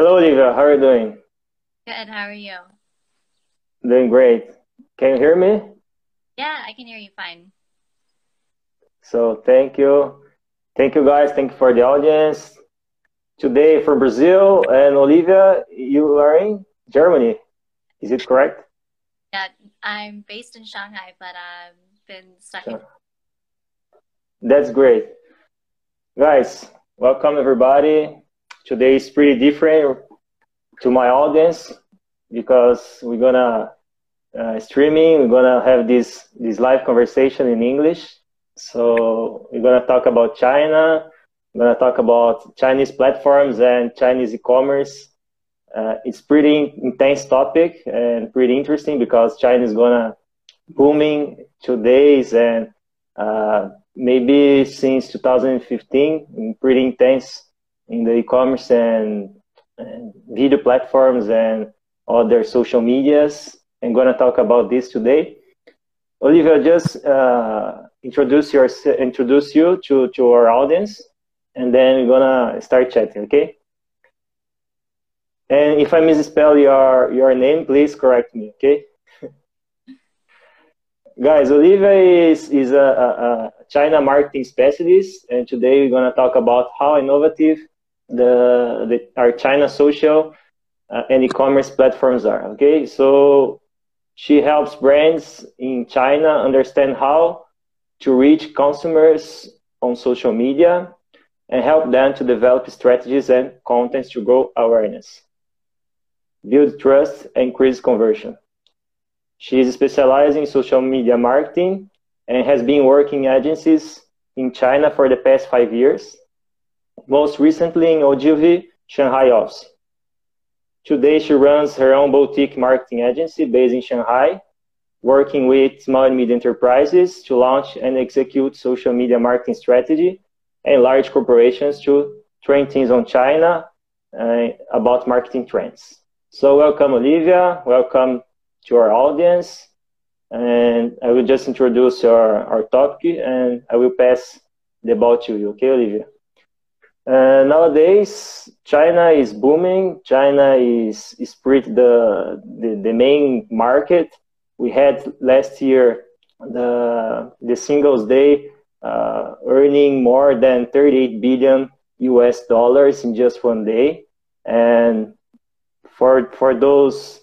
Hello, Olivia. How are you doing? Good. How are you? Doing great. Can you hear me? Yeah, I can hear you fine. So thank you. Thank you guys. Thank you for the audience. Today for Brazil and Olivia, you are in Germany. Is it correct? Yeah, I'm based in Shanghai, but I've been stuck in. That's great. Guys, welcome everybody. Today is pretty different to my audience because we're gonna uh, streaming. We're gonna have this this live conversation in English. So we're gonna talk about China. We're gonna talk about Chinese platforms and Chinese e-commerce. Uh, it's pretty intense topic and pretty interesting because China is gonna booming today's and uh, maybe since 2015, pretty intense in the e-commerce and, and video platforms and other social medias. I'm to talk about this today. Olivia, just uh, introduce your introduce you to, to our audience, and then we're gonna start chatting. Okay. And if I misspell your your name, please correct me. Okay. Guys, Olivia is is a, a, China marketing specialist, and today we're gonna talk about how innovative the, the our China social uh, and e-commerce platforms are. Okay, so she helps brands in China understand how to reach consumers on social media and help them to develop strategies and contents to grow awareness, build trust, and increase conversion. She is specialized in social media marketing and has been working agencies in China for the past five years most recently in Ogilvy, Shanghai office. Today, she runs her own boutique marketing agency based in Shanghai, working with small and medium enterprises to launch and execute social media marketing strategy and large corporations to train teams on China uh, about marketing trends. So welcome, Olivia. Welcome to our audience. And I will just introduce our, our topic and I will pass the ball to you. Okay, Olivia? Uh, nowadays, China is booming. China is is pretty the, the the main market. We had last year the the Singles Day uh, earning more than 38 billion US dollars in just one day, and for for those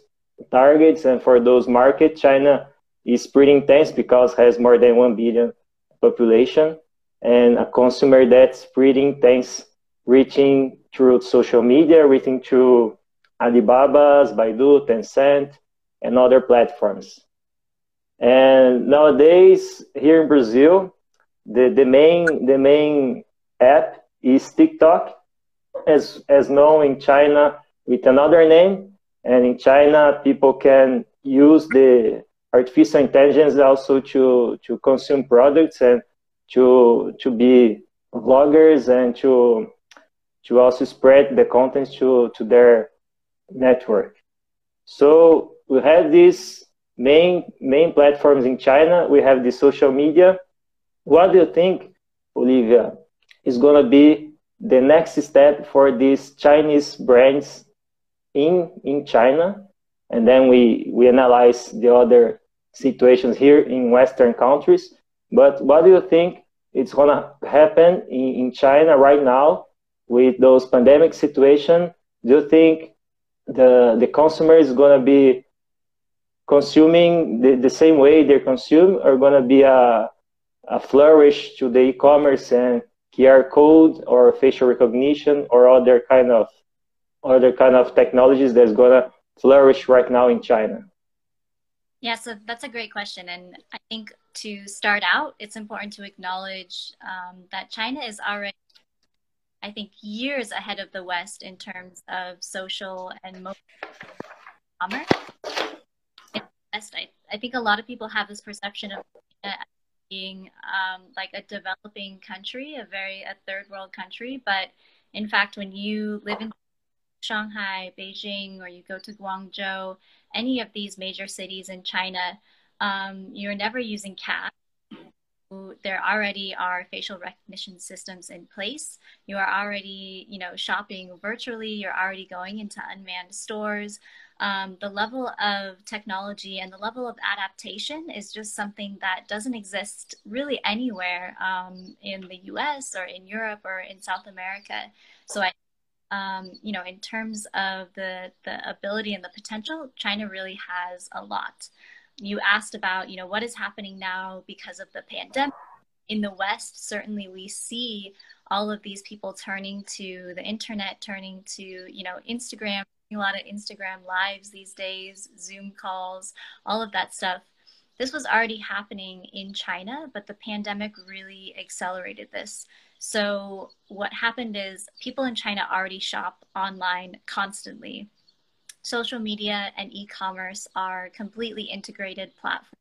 targets and for those markets, China is pretty intense because has more than one billion population and a consumer that's pretty intense, reaching through social media, reaching through Alibaba's, Baidu, Tencent, and other platforms. And nowadays, here in Brazil, the, the main the main app is TikTok, as as known in China with another name. And in China, people can use the artificial intelligence also to to consume products and to to be vloggers and to to also spread the content to to their network. So we have these main main platforms in China. We have the social media. What do you think, Olivia, is to be the next step for these Chinese brands in in China? And then we we analyze the other situations here in Western countries but what do you think it's to happen in, in China right now with those pandemic situation? Do you think the the consumer is going to be consuming the, the same way they consume or going to be a, a flourish to the e-commerce and QR code or facial recognition or other kind of other kind of technologies that's going to flourish right now in China? Yeah, so that's a great question. And I think to start out, it's important to acknowledge um, that China is already, I think, years ahead of the West in terms of social and commerce. West, I, I think a lot of people have this perception of being um, like a developing country, a very a third world country. But in fact, when you live in Shanghai, Beijing, or you go to Guangzhou, any of these major cities in China, um, you're never using cash. There already are facial recognition systems in place. You are already, you know, shopping virtually. You're already going into unmanned stores. Um, the level of technology and the level of adaptation is just something that doesn't exist really anywhere um, in the U.S. or in Europe or in South America. So I um, you know, in terms of the the ability and the potential, China really has a lot you asked about, you know, what is happening now because of the pandemic. In the West, certainly we see all of these people turning to the internet, turning to, you know, Instagram, a lot of Instagram lives these days, Zoom calls, all of that stuff. This was already happening in China, but the pandemic really accelerated this. So, what happened is people in China already shop online constantly social media and e-commerce are completely integrated platforms.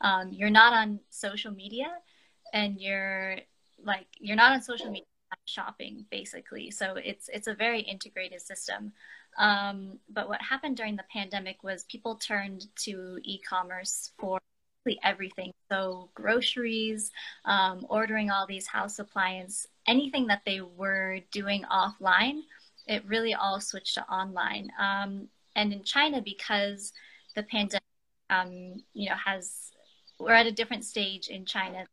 Um, you're not on social media, and you're like you're not on social media shopping basically. So it's it's a very integrated system. Um, but what happened during the pandemic was people turned to e-commerce for everything. So groceries, um, ordering all these house appliances, anything that they were doing offline it really all switched to online. Um, and in China, because the pandemic, um, you know, has we're at a different stage in China,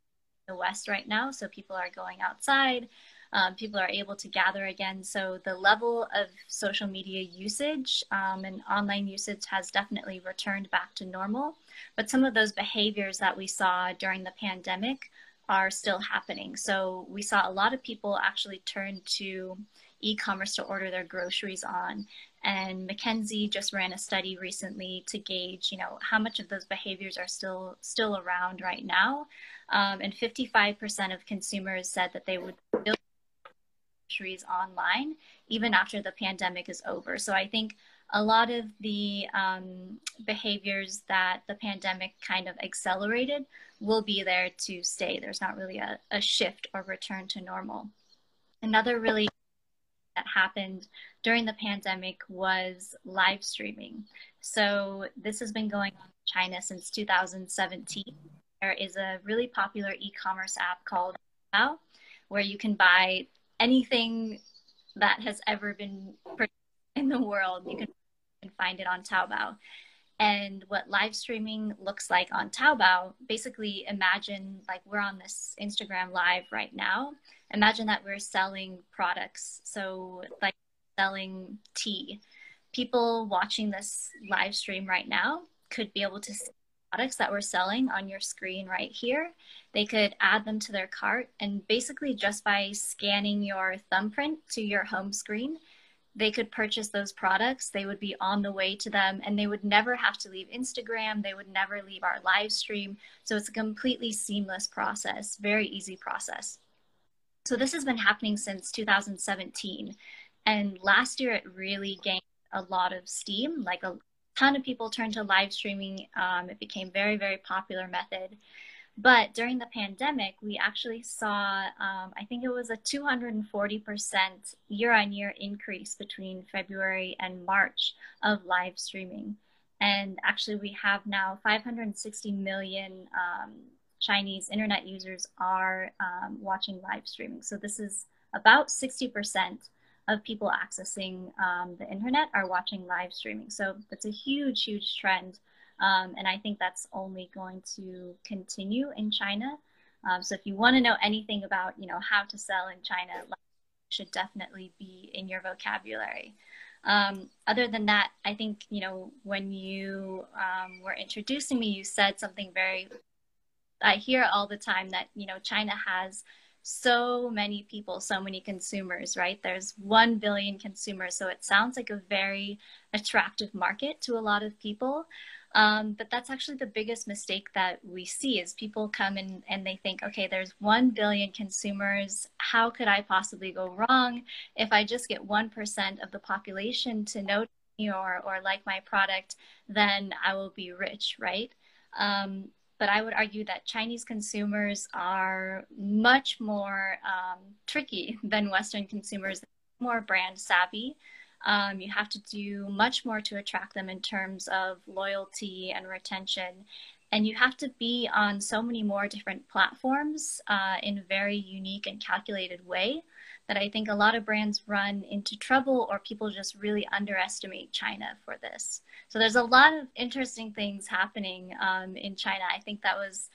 the West right now. So people are going outside. Um, people are able to gather again. So the level of social media usage um, and online usage has definitely returned back to normal. But some of those behaviors that we saw during the pandemic are still happening. So we saw a lot of people actually turn to e-commerce to order their groceries on. And McKinsey just ran a study recently to gauge, you know, how much of those behaviors are still still around right now. Um, and 55% of consumers said that they would build groceries online even after the pandemic is over. So I think a lot of the um, behaviors that the pandemic kind of accelerated will be there to stay. There's not really a, a shift or return to normal. Another really that happened during the pandemic was live streaming. So this has been going on in China since 2017. There is a really popular e-commerce app called Taobao, where you can buy anything that has ever been in the world. You can find it on Taobao. And what live streaming looks like on Taobao, basically imagine like we're on this Instagram live right now. Imagine that we're selling products. So, like selling tea. People watching this live stream right now could be able to see products that we're selling on your screen right here. They could add them to their cart, and basically, just by scanning your thumbprint to your home screen, they could purchase those products they would be on the way to them and they would never have to leave instagram they would never leave our live stream so it's a completely seamless process very easy process so this has been happening since 2017 and last year it really gained a lot of steam. Like a ton of people turned to live streaming. Um, it became very very popular method. But during the pandemic, we actually saw, um, I think it was a 240% year on year increase between February and March of live streaming. And actually, we have now 560 million um, Chinese internet users are um, watching live streaming. So this is about 60% of people accessing um, the internet are watching live streaming. So that's a huge, huge trend um, and I think that's only going to continue in China. Um, so if you want to know anything about, you know, how to sell in China, should definitely be in your vocabulary. Um, other than that, I think, you know, when you um, were introducing me, you said something very, I hear all the time that, you know, China has so many people, so many consumers, right? There's 1 billion consumers. So it sounds like a very attractive market to a lot of people. Um, but that's actually the biggest mistake that we see is people come in and they think, okay, there's 1 billion consumers. How could I possibly go wrong if I just get 1% of the population to know me or, or like my product, then I will be rich, right? Um, but I would argue that Chinese consumers are much more um, tricky than Western consumers, more brand savvy. Um, you have to do much more to attract them in terms of loyalty and retention. and you have to be on so many more different platforms uh, in a very unique and calculated way that I think a lot of brands run into trouble or people just really underestimate China for this. So there's a lot of interesting things happening um, in China. I think that was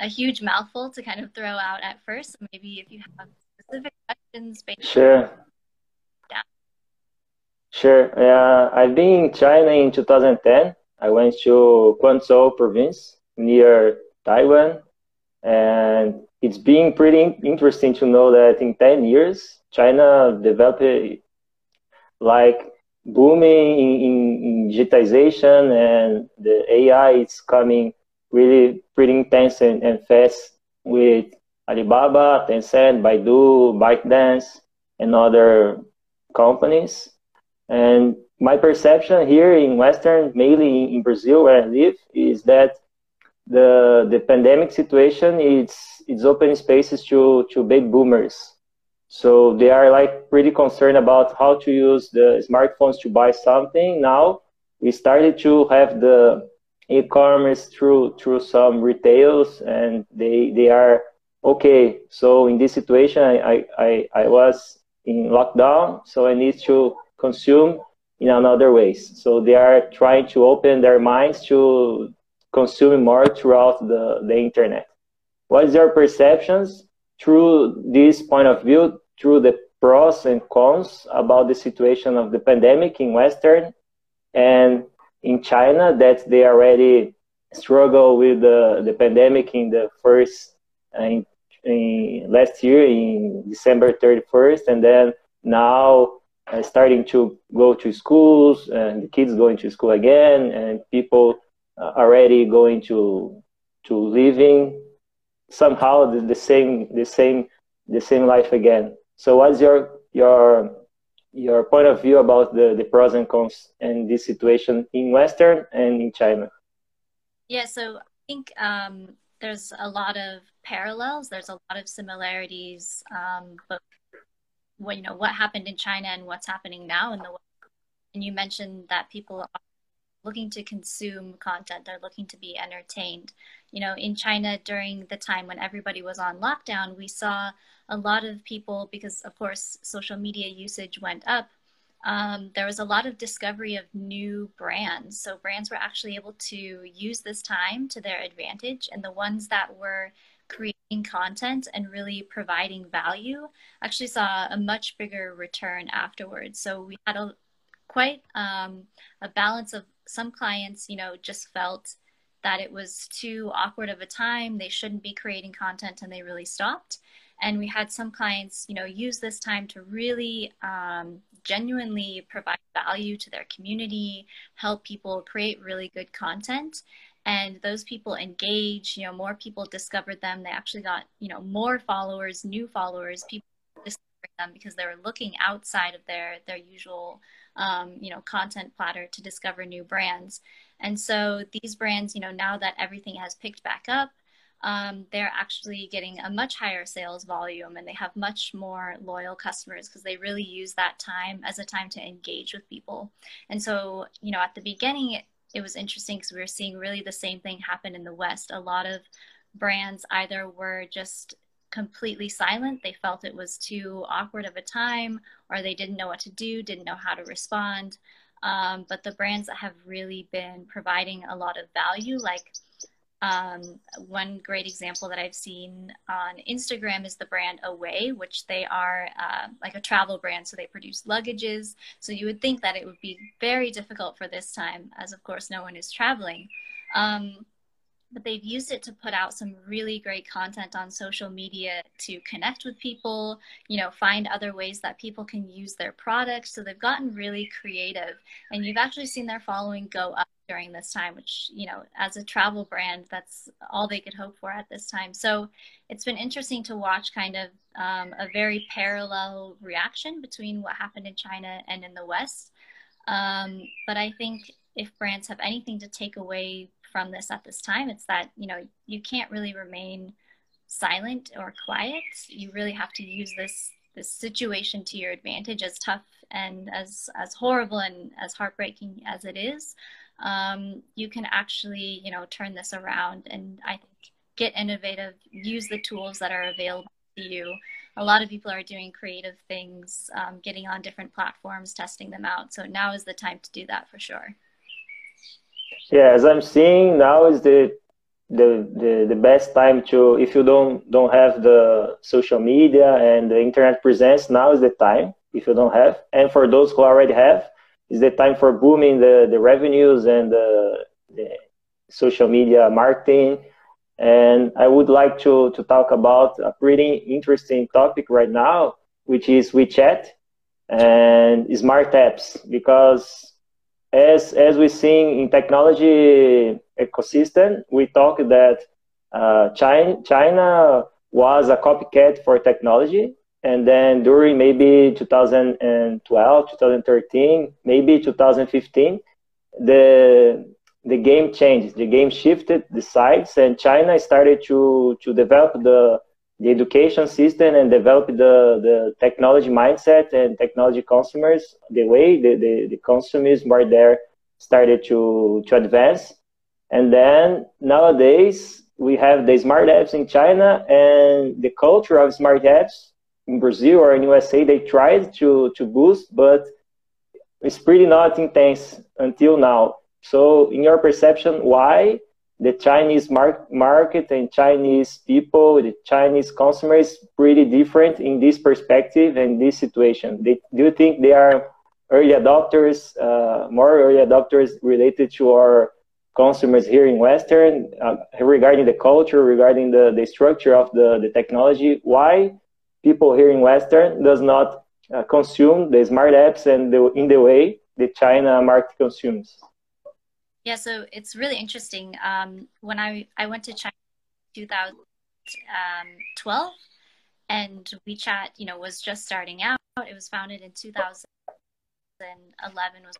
a huge mouthful to kind of throw out at first. Maybe if you have specific questions. Sure. Yeah. Sure. Uh, I've been in China in 2010. I went to Quanzhou province near Taiwan and it's been pretty interesting to know that in 10 years, China developed like booming in, in, in digitization and the AI is coming really pretty intense and, and fast with Alibaba, Tencent, Baidu, ByteDance, and other companies. And my perception here in Western, mainly in Brazil where I live, is that the the pandemic situation it's it's open spaces to to baby boomers. So they are like pretty concerned about how to use the smartphones to buy something. Now we started to have the e-commerce through through some retails and they they are okay. So in this situation i i i was in lockdown so i need to consume in another ways. So they are trying to open their minds to consuming more throughout the, the internet. What is your perceptions through this point of view, through the pros and cons about the situation of the pandemic in Western and in China that they already struggle with the, the pandemic in the first uh, in, in last year in December 31st and then now uh, starting to go to schools and the kids going to school again and people uh, already going to to living somehow the, the same the same the same life again. So what's your your your point of view about the, the pros and cons and this situation in Western and in China? Yeah, so I think um, there's a lot of parallels. There's a lot of similarities, um, but what you know what happened in China and what's happening now in the West. And you mentioned that people are looking to consume content they're looking to be entertained you know in china during the time when everybody was on lockdown we saw a lot of people because of course social media usage went up um, there was a lot of discovery of new brands. So brands were actually able to use this time to their advantage and the ones that were creating content and really providing value actually saw a much bigger return afterwards. So we had a quite um, a balance of some clients, you know, just felt that it was too awkward of a time. They shouldn't be creating content and they really stopped. And we had some clients, you know, use this time to really um, genuinely provide value to their community, help people create really good content. And those people engage, you know, more people discovered them. They actually got, you know, more followers, new followers, people discovered them because they were looking outside of their, their usual um, you know, content platter to discover new brands. And so these brands, you know, now that everything has picked back up, um, they're actually getting a much higher sales volume and they have much more loyal customers because they really use that time as a time to engage with people. And so, you know, at the beginning, it, it was interesting because we were seeing really the same thing happen in the West. A lot of brands either were just completely silent. They felt it was too awkward of a time, or they didn't know what to do, didn't know how to respond. Um, but the brands that have really been providing a lot of value, like um, one great example that I've seen on Instagram is the brand Away, which they are uh, like a travel brand. So they produce luggages. So you would think that it would be very difficult for this time, as of course no one is traveling. Um, but they've used it to put out some really great content on social media to connect with people, you know, find other ways that people can use their products. So they've gotten really creative and you've actually seen their following go up during this time, which, you know, as a travel brand, that's all they could hope for at this time. So it's been interesting to watch kind of um, a very parallel reaction between what happened in China and in the West. Um, but I think if brands have anything to take away from this at this time it's that you know you can't really remain silent or quiet you really have to use this this situation to your advantage as tough and as as horrible and as heartbreaking as it is um, you can actually, you know, turn this around and I think get innovative, use the tools that are available to you. A lot of people are doing creative things, um, getting on different platforms, testing them out. So now is the time to do that for sure. Yeah, as I'm seeing now is the the, the, the best time to if you don't don't have the social media and the internet presence now is the time if you don't have and for those who already have is the time for booming the, the revenues and the, the social media marketing and I would like to, to talk about a pretty interesting topic right now, which is WeChat and smart apps. Because as, as we see in technology ecosystem, we talk that uh, China, China was a copycat for technology. And then during maybe 2012, 2013, maybe 2015, the the game changed. The game shifted the sides, and China started to to develop the the education system and develop the the technology mindset and technology consumers. The way the the, the consumers were there started to to advance, and then nowadays we have the smart apps in China and the culture of smart apps in Brazil or in USA. They tried to to boost, but it's pretty not intense until now so, in your perception, why the Chinese mar- market and Chinese people, the Chinese consumers, pretty different in this perspective and this situation? They, do you think they are early adopters, uh, more early adopters related to our consumers here in Western uh, regarding the culture, regarding the, the structure of the, the technology? Why people here in Western does not uh, consume the smart apps and the, in the way the China market consumes? Yeah, so it's really interesting. Um, when I, I went to China in 2012, um, and WeChat, you know, was just starting out. It was founded in 2011. Was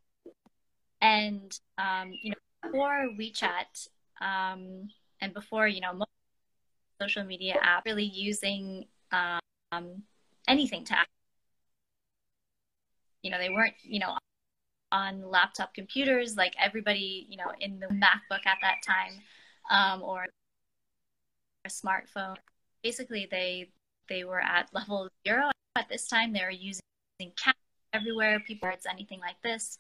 and um, you know before WeChat um, and before you know social media app really using um, anything to act. You know, they weren't you know on laptop computers, like everybody, you know, in the MacBook at that time, um, or a smartphone. Basically, they they were at level zero at this time. They were using cat everywhere, people words, anything like this.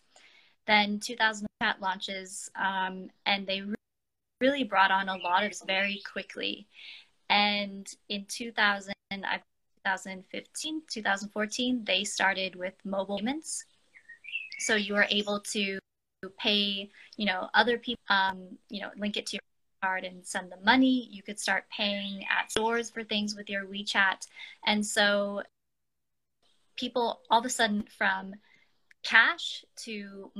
Then 2000 cat launches, um, and they really brought on a lot of very quickly. And in 2000, 2015, 2014, they started with mobile payments so you are able to pay, you know, other people, um, you know, link it to your card and send the money. You could start paying at stores for things with your WeChat. And so people all of a sudden from cash to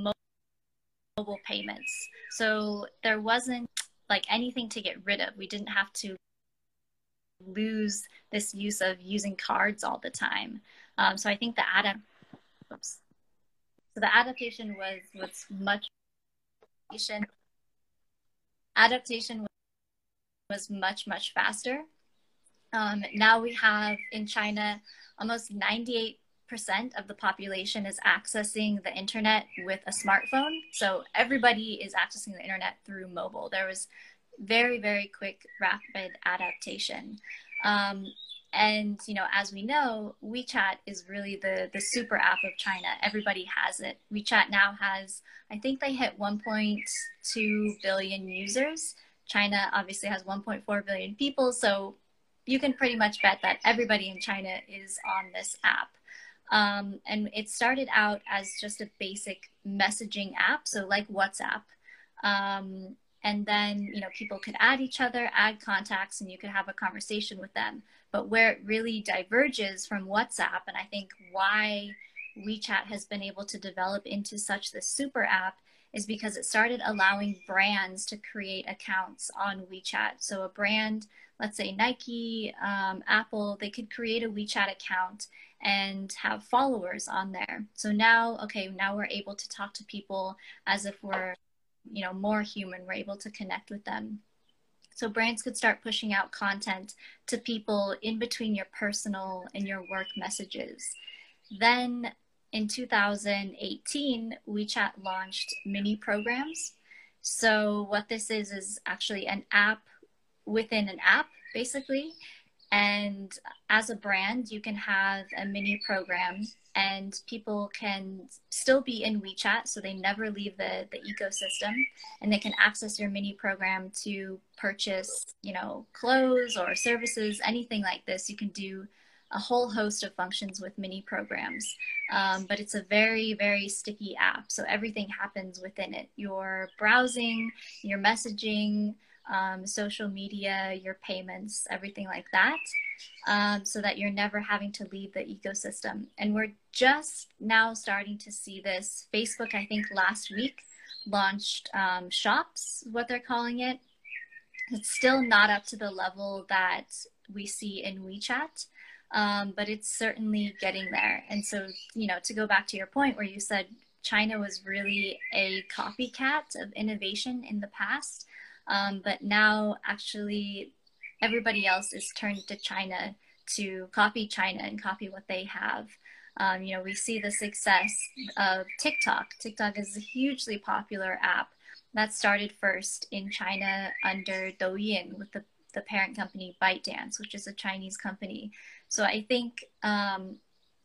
mobile payments. So there wasn't like anything to get rid of. We didn't have to lose this use of using cards all the time. Um, so I think the Adam, oops, so the adaptation was was much adaptation was much much faster. Um, now we have in China almost 98% of the population is accessing the internet with a smartphone. So everybody is accessing the internet through mobile. There was very very quick rapid adaptation. Um, and you know as we know wechat is really the the super app of china. Everybody has it. Wechat now has i think they hit 1.2 billion users. China obviously has 1.4 billion people. So you can pretty much bet that everybody in china is on this app. Um, and it started out as just a basic messaging app so like whatsapp. Um, and then you know people could add each other add contacts and you could have a conversation with them but where it really diverges from whatsapp and i think why wechat has been able to develop into such the super app is because it started allowing brands to create accounts on wechat. So a brand let's say nike um, apple they could create a wechat account and have followers on there. So now okay now we're able to talk to people as if we're you know more human we're able to connect with them so brands could start pushing out content to people in between your personal and your work messages then in 2018 wechat launched mini programs So what this is is actually an app within an app, basically. And as a brand, you can have a mini program and people can still be in WeChat, so they never leave the, the ecosystem, and they can access your mini program to purchase, you know, clothes or services, anything like this. You can do a whole host of functions with mini programs. Um, but it's a very, very sticky app. So everything happens within it your browsing, your messaging, um, social media, your payments, everything like that. Um, so that you're never having to leave the ecosystem. And we're just now starting to see this. Facebook, I think last week, launched um, shops, what they're calling it. It's still not up to the level that we see in WeChat um, but it's certainly getting there. And so, you know, to go back to your point where you said China was really a copycat of innovation in the past, um, but now actually everybody else is turned to China to copy China and copy what they have. Um, you know, we see the success of TikTok. TikTok is a hugely popular app that started first in China under Douyin with the, the parent company ByteDance, which is a Chinese company. So I think um,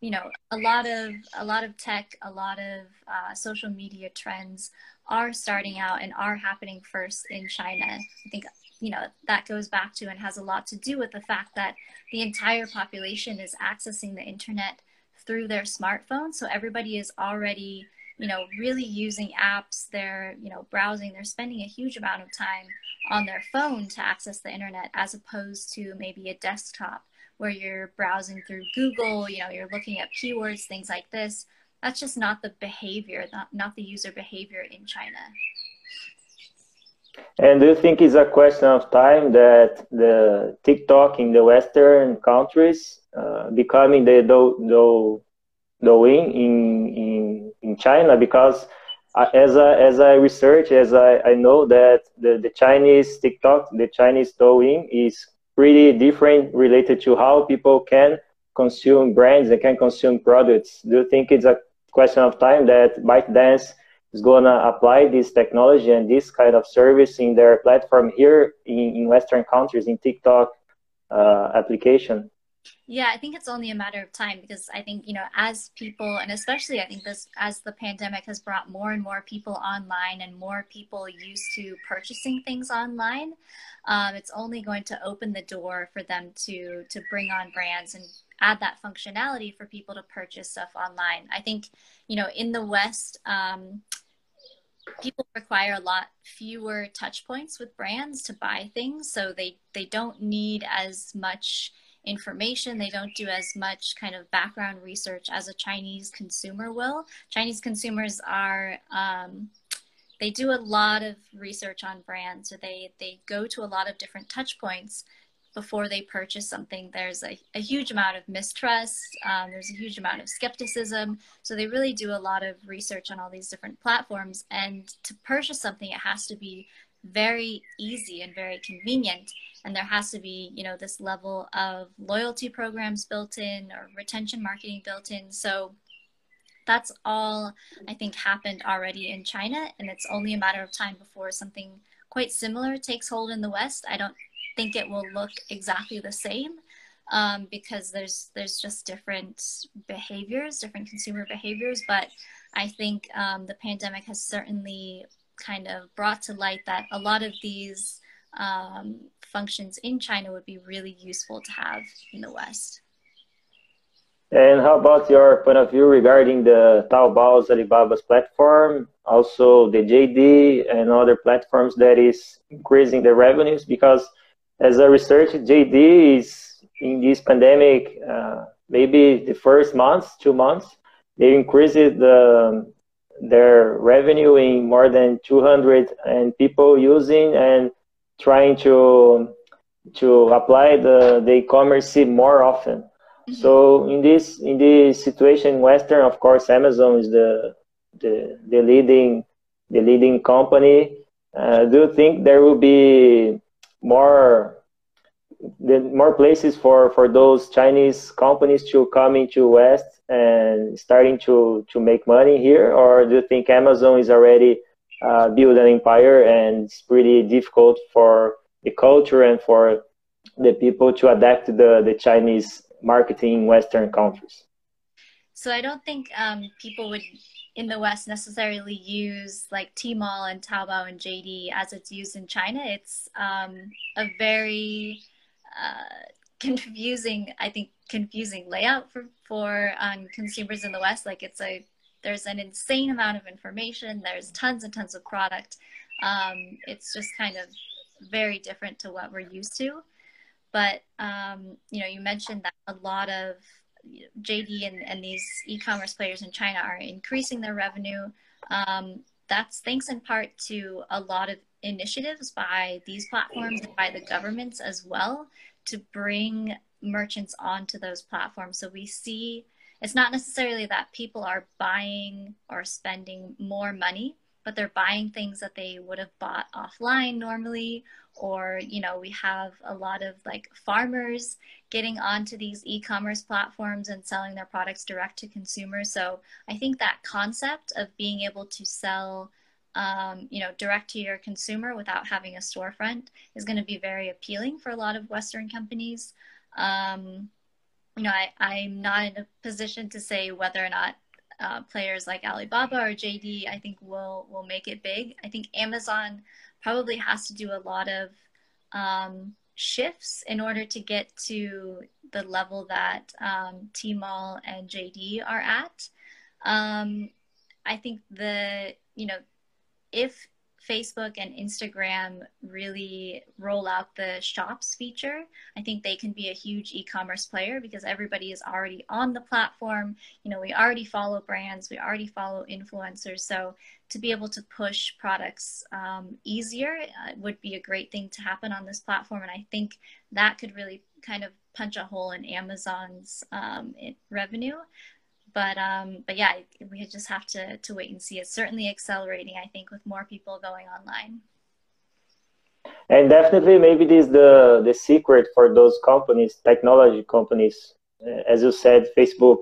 you know a lot of a lot of tech, a lot of uh, social media trends are starting out and are happening first in China. I think you know that goes back to and has a lot to do with the fact that the entire population is accessing the internet through their smartphone. So everybody is already you know really using apps they're you know browsing they're spending a huge amount of time on their phone to access the internet as opposed to maybe a desktop where you're browsing through Google, you know, you're looking at keywords, things like this. That's just not the behavior, not, not the user behavior in China. And do you think it's a question of time that the TikTok in the Western countries uh, becoming the do, do, Douyin in, in, in China? Because as I, as I research, as I, I know that the, the Chinese TikTok, the Chinese Douyin is pretty different related to how people can consume brands and can consume products. Do you think it's a question of time that ByteDance is going to apply this technology and this kind of service in their platform here in, in Western countries, in TikTok uh, application? Yeah, I think it's only a matter of time because I think, you know, as people, and especially I think this, as the pandemic has brought more and more people online and more people used to purchasing things online, um, it's only going to open the door for them to, to bring on brands and add that functionality for people to purchase stuff online. I think, you know, in the West, um, people require a lot fewer touch points with brands to buy things. So they, they don't need as much information. They don't do as much kind of background research as a Chinese consumer will. Chinese consumers are, um, they do a lot of research on brands. So they, they go to a lot of different touch points before they purchase something. There's a, a huge amount of mistrust. Um, there's a huge amount of skepticism. So they really do a lot of research on all these different platforms. And to purchase something, it has to be very easy and very convenient and there has to be you know this level of loyalty programs built in or retention marketing built in so that's all i think happened already in china and it's only a matter of time before something quite similar takes hold in the west i don't think it will look exactly the same um, because there's there's just different behaviors different consumer behaviors but i think um, the pandemic has certainly kind of brought to light that a lot of these um, functions in China would be really useful to have in the West. And how about your point of view regarding the Taobao's Alibaba's platform, also the JD and other platforms that is increasing the revenues? Because as a research, JD is in this pandemic, uh, maybe the first months, two months, they increased the their revenue in more than 200 and people using and trying to to apply the, the e-commerce more often. Mm-hmm. So in this in this situation Western, of course, Amazon is the the, the leading the leading company. Uh, do you think there will be more the more places for for those Chinese companies to come into West and starting to to make money here, or do you think Amazon is already uh, build an empire, and it's pretty difficult for the culture and for the people to adapt to the, the Chinese marketing in Western countries. So I don't think um, people would in the West necessarily use like Tmall and Taobao and JD as it's used in China. It's um, a very uh, confusing, I think, confusing layout for for um, consumers in the West. Like it's a there's an insane amount of information. There's tons and tons of product. Um, it's just kind of very different to what we're used to. But um, you know, you mentioned that a lot of JD and, and these e-commerce players in China are increasing their revenue. Um, that's thanks in part to a lot of initiatives by these platforms and by the governments as well to bring merchants onto those platforms. So we see it's not necessarily that people are buying or spending more money, but they're buying things that they would have bought offline normally or you know we have a lot of like farmers getting onto these e-commerce platforms and selling their products direct to consumers. So i think that concept of being able to sell um, you know direct to your consumer without having a storefront is going to be very appealing for a lot of western companies. Um, you know I, i'm not in a position to say whether or not uh, players like alibaba or jd i think will will make it big. I think amazon probably has to do a lot of um, shifts in order to get to the level that um, Tmall and JD are at. Um, I think the, you know, if Facebook and Instagram really roll out the shops feature, I think they can be a huge e-commerce player because everybody is already on the platform. You know, we already follow brands, we already follow influencers. So to be able to push products um, easier uh, would be a great thing to happen on this platform. And I think that could really kind of punch a hole in Amazon's um, revenue but um, but yeah, we just have to to wait and see. It's certainly accelerating, I think, with more people going online. And definitely, maybe this is the the secret for those companies, technology companies, uh, as you said, Facebook.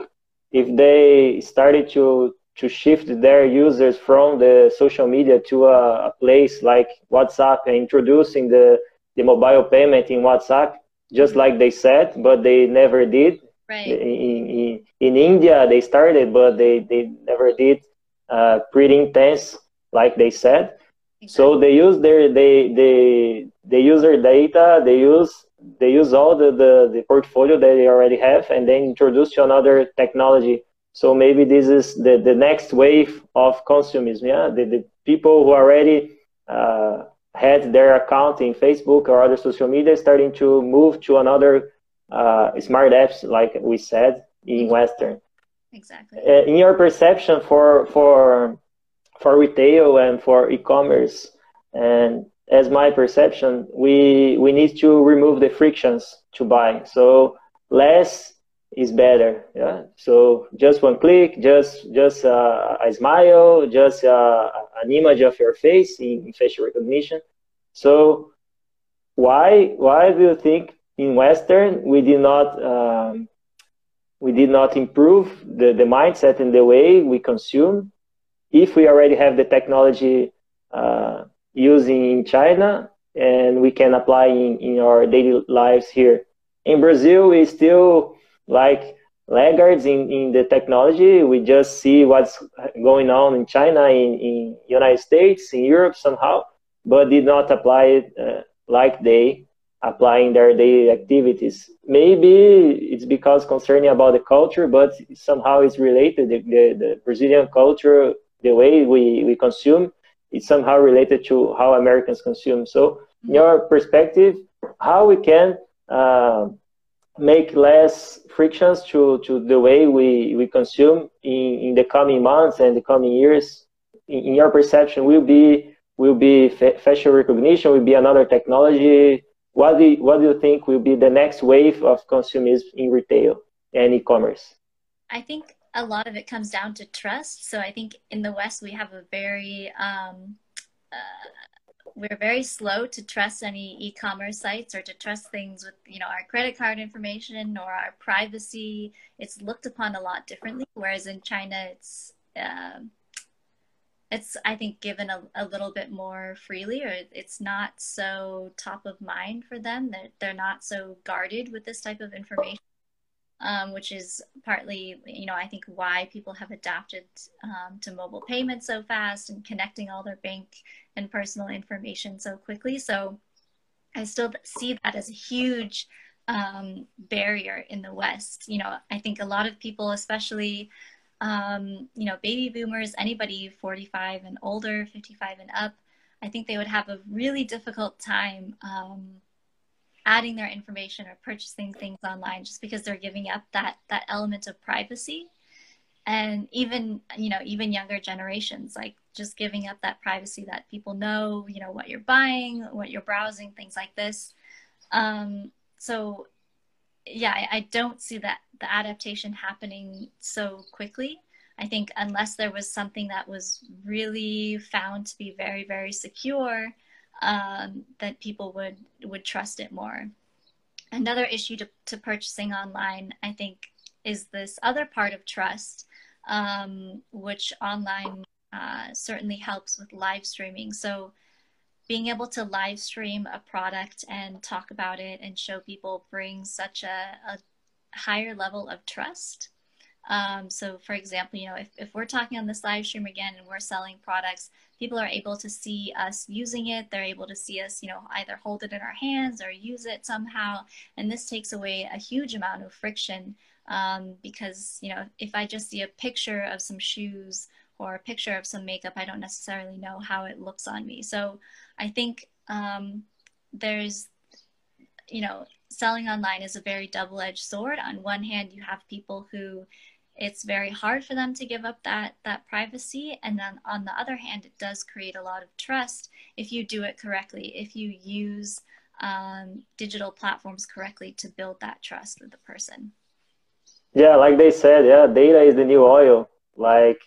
If they started to to shift their users from the social media to a, a place like WhatsApp and introducing the the mobile payment in WhatsApp, just like they said, but they never did Right. In, in, in India, they started, but they, they never did uh, pretty intense, like they said. Exactly. So they use their they they they use their data. They use they use all the, the, the portfolio that they already have, and then introduce to another technology. So maybe this is the, the next wave of consumerism. Yeah, the, the people who already uh, had their account in Facebook or other social media starting to move to another uh, smart apps, like we said in Western. Exactly. Uh, in your perception for for for retail and for e-commerce, and as my perception, we we need to remove the frictions to buy. So less is better. Yeah. So just one click, just just uh, a smile, just uh, an image of your face in, in facial recognition. So why why do you think in Western, we did not um, we did not improve the, the mindset and the way we consume. If we already have the technology uh, using in China and we can apply in, in our daily lives here. In Brazil, we still like laggards in, in the technology. We just see what's going on in China, in, in United States, in Europe somehow, but did not apply it uh, like they applying their daily activities. Maybe it's because concerning about the culture, but somehow it's related. The, the, the Brazilian culture, the way we, we consume, it's somehow related to how Americans consume. So, in your perspective, how we can uh, make less frictions to, to the way we, we consume in, in the coming months and the coming years, in, in your perception, will be will be facial recognition, will be another technology, what do you, what do you think will be the next wave of consumerism in retail and e-commerce? I think a lot of it comes down to trust. So I think in the West we have a very um, uh, we're very slow to trust any e-commerce sites or to trust things with you know our credit card information or our privacy. It's looked upon a lot differently. Whereas in China, it's uh, it's I think given a, a little bit more freely, or it's not so top of mind for them. They're they're not so guarded with this type of information, um, which is partly you know I think why people have adapted um, to mobile payments so fast and connecting all their bank and personal information so quickly. So I still see that as a huge um, barrier in the West. You know, I think a lot of people, especially um, you know, baby boomers, anybody 45 and older, 55 and up, I think they would have a really difficult time um, adding their information or purchasing things online just because they're giving up that that element of privacy. And even you know, even younger generations, like just giving up that privacy that people know, you know, what you're buying, what you're browsing, things like this. Um, so yeah, I, I don't see that the adaptation happening so quickly. I think unless there was something that was really found to be very, very secure, um, that people would would trust it more. Another issue to, to purchasing online, I think, is this other part of trust, um, which online uh, certainly helps with live streaming. So being able to live stream a product and talk about it and show people brings such a, a higher level of trust. Um, so, for example, you know, if, if we're talking on this live stream again and we're selling products, people are able to see us using it. They're able to see us, you know, either hold it in our hands or use it somehow. And this takes away a huge amount of friction um, because, you know, if I just see a picture of some shoes or a picture of some makeup, I don't necessarily know how it looks on me. So I think um, there's, you know, selling online is a very double edged sword. On one hand, you have people who it's very hard for them to give up that that privacy and then on the other hand it does create a lot of trust if you do it correctly if you use um, digital platforms correctly to build that trust with the person yeah like they said yeah data is the new oil like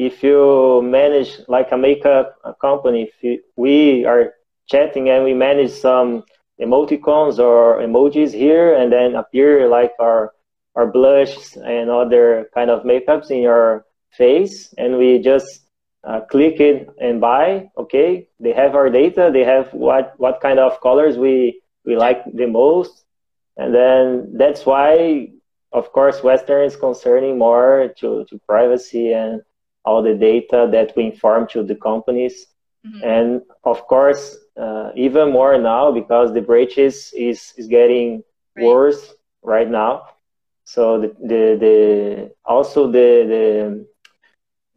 if you manage like a makeup company if you, we are chatting and we manage some emoticons or emojis here and then appear like our our blush and other kind of makeups in your face and we just uh, click it and buy okay? They have our data they have what what kind of colors we we like the most. And then that's why of course western is concerning more to to privacy and all the data that we inform to the companies mm-hmm. and of course uh, even more now because the breaches is is getting right. worse right now. So the the, the also the, the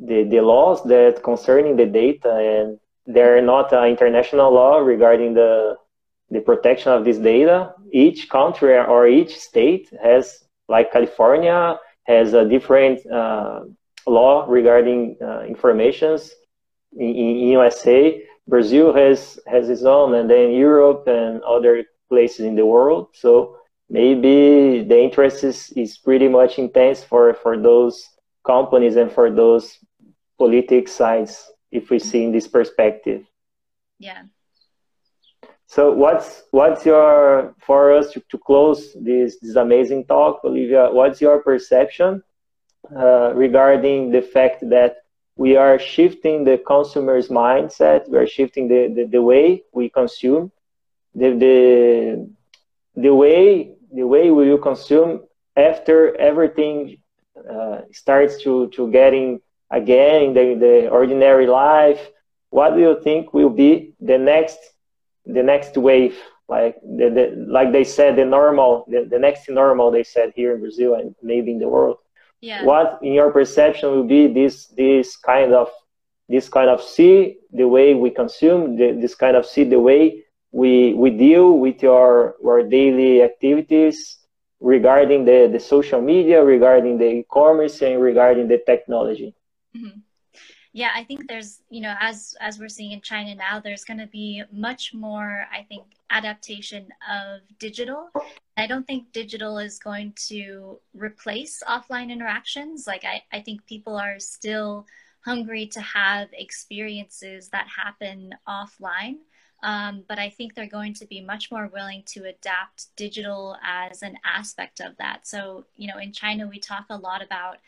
the the laws that concerning the data and they're not an international law regarding the the protection of this data. Each country or each state has, like California, has a different uh, law regarding uh, informations. In, in USA, Brazil has has its own, and then Europe and other places in the world. So maybe the interest is, is pretty much intense for for those companies and for those politics sides if we see in this perspective. Yeah. So what's what's your for us to, to close this this amazing talk, Olivia? What's your perception uh, regarding the fact that we are shifting the consumer's mindset. We are shifting the, the, the way we consume, the, the, the way the way we will consume after everything uh, starts to, to getting again in the, the ordinary life. What do you think will be the next the next wave? Like the, the like they said, the normal, the, the next normal they said here in Brazil and maybe in the world yeah. what in your perception will be this this kind of this kind of see the way we consume the, this kind of see the way we we deal with your our daily activities regarding the the social media regarding the e-commerce and regarding the technology mm-hmm yeah i think there's you know as as we're seeing in china now there's going to be much more i think adaptation of digital. I don't think digital is going to replace offline interactions. Like i, I think people are still hungry to have experiences that happen offline. Um, but I think they're going to be much more willing to adapt digital as an aspect of that. So, you know, in China, we talk a lot about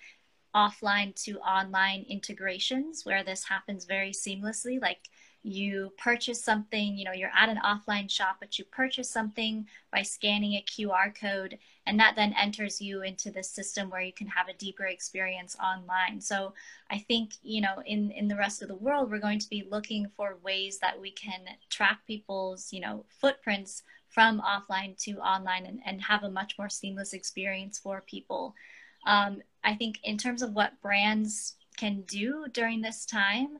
offline to online integrations where this happens very seamlessly. Like you purchase something, you know, you're at an offline shop, but you purchase something by scanning a QR code, and that then enters you into the system where you can have a deeper experience online. So I think, you know, in, in the rest of the world, we're going to be looking for ways that we can track people's, you know, footprints from offline to online and, and have a much more seamless experience for people. Um, I think in terms of what brands can do during this time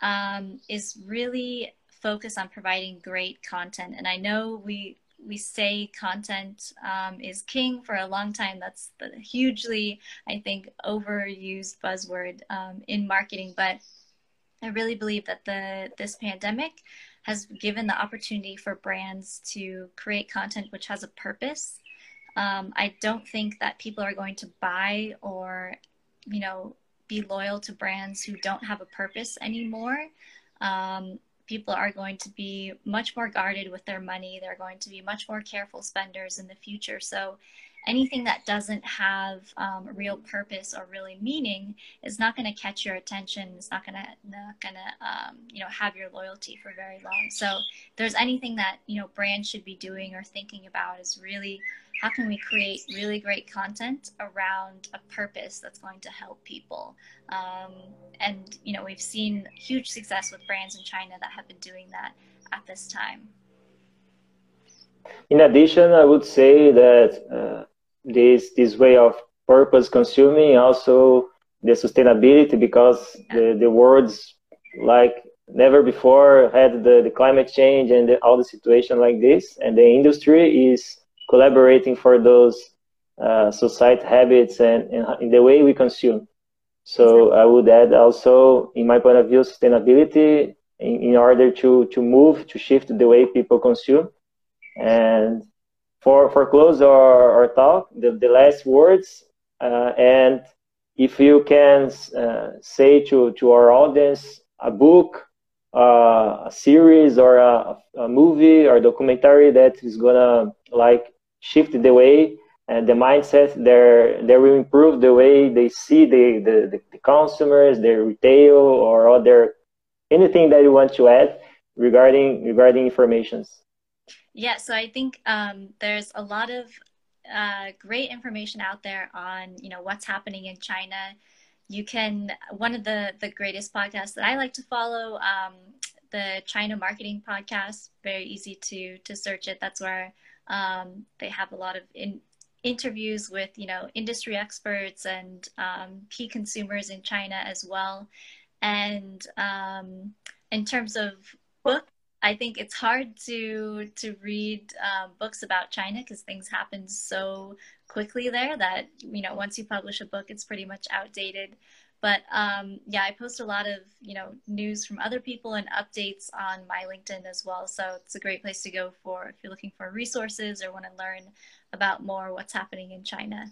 um, is really focus on providing great content. And I know we we say content um, is king for a long time. That's the hugely, I think, overused buzzword um, in marketing. But I really believe that the this pandemic has given the opportunity for brands to create content which has a purpose. Um, I don't think that people are going to buy or, you know, be loyal to brands who don't have a purpose anymore. Um, people are going to be much more guarded with their money. They're going to be much more careful spenders in the future. So anything that doesn't have um, real purpose or really meaning is not going to catch your attention. It's not going to not going to um, you know have your loyalty for very long. So there's anything that you know brands should be doing or thinking about is really how can we create really great content around a purpose that's going to help people? Um, and you know we've seen huge success with brands in china that have been doing that at this time. In addition i would say that uh, this this way of purpose consuming also the sustainability because the, the words like never before had the, the climate change and the, all the situation like this and the industry is collaborating for those uh, society habits and, and in the way we consume. So i would add also in my point of view sustainability in, in order to to move to shift the way people consume. And for for close our, our talk, the, the last words, uh, and if you can uh, say to, to our audience a book, uh, a series, or a, a, movie or documentary that is gonna like shift the way and the mindset, there they will improve the way they see the, the, the consumers, the retail, or other anything that you want to add regarding regarding informations. Yeah, so I think um, there's a lot of uh, great information out there on you know what's happening in China. You can one of the the greatest podcasts that I like to follow, um, the China Marketing Podcast. Very easy to to search it. That's where um, they have a lot of in, interviews with you know industry experts and um, key consumers in China as well. And um, in terms of book I think it's hard to to read um, books about China because things happen so quickly there that you know once you publish a book, it's pretty much outdated. But um, yeah, I post a lot of you know news from other people and updates on my LinkedIn as well. So it's a great place to go for if you're looking for resources or want to learn about more what's happening in China.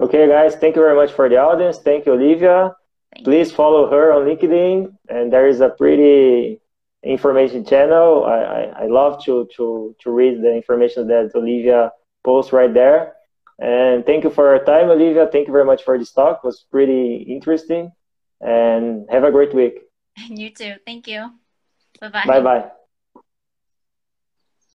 Okay, guys, thank you very much for the audience. Thank you, Olivia. Thank Please you. follow her on LinkedIn, and there is a pretty information channel. I, I, I, love to, to, to read the information that Olivia posts right there. And thank you for your time, Olivia. Thank you very much for this talk. It was pretty interesting. And have a great week. You too. Thank you. Bye bye. Bye bye.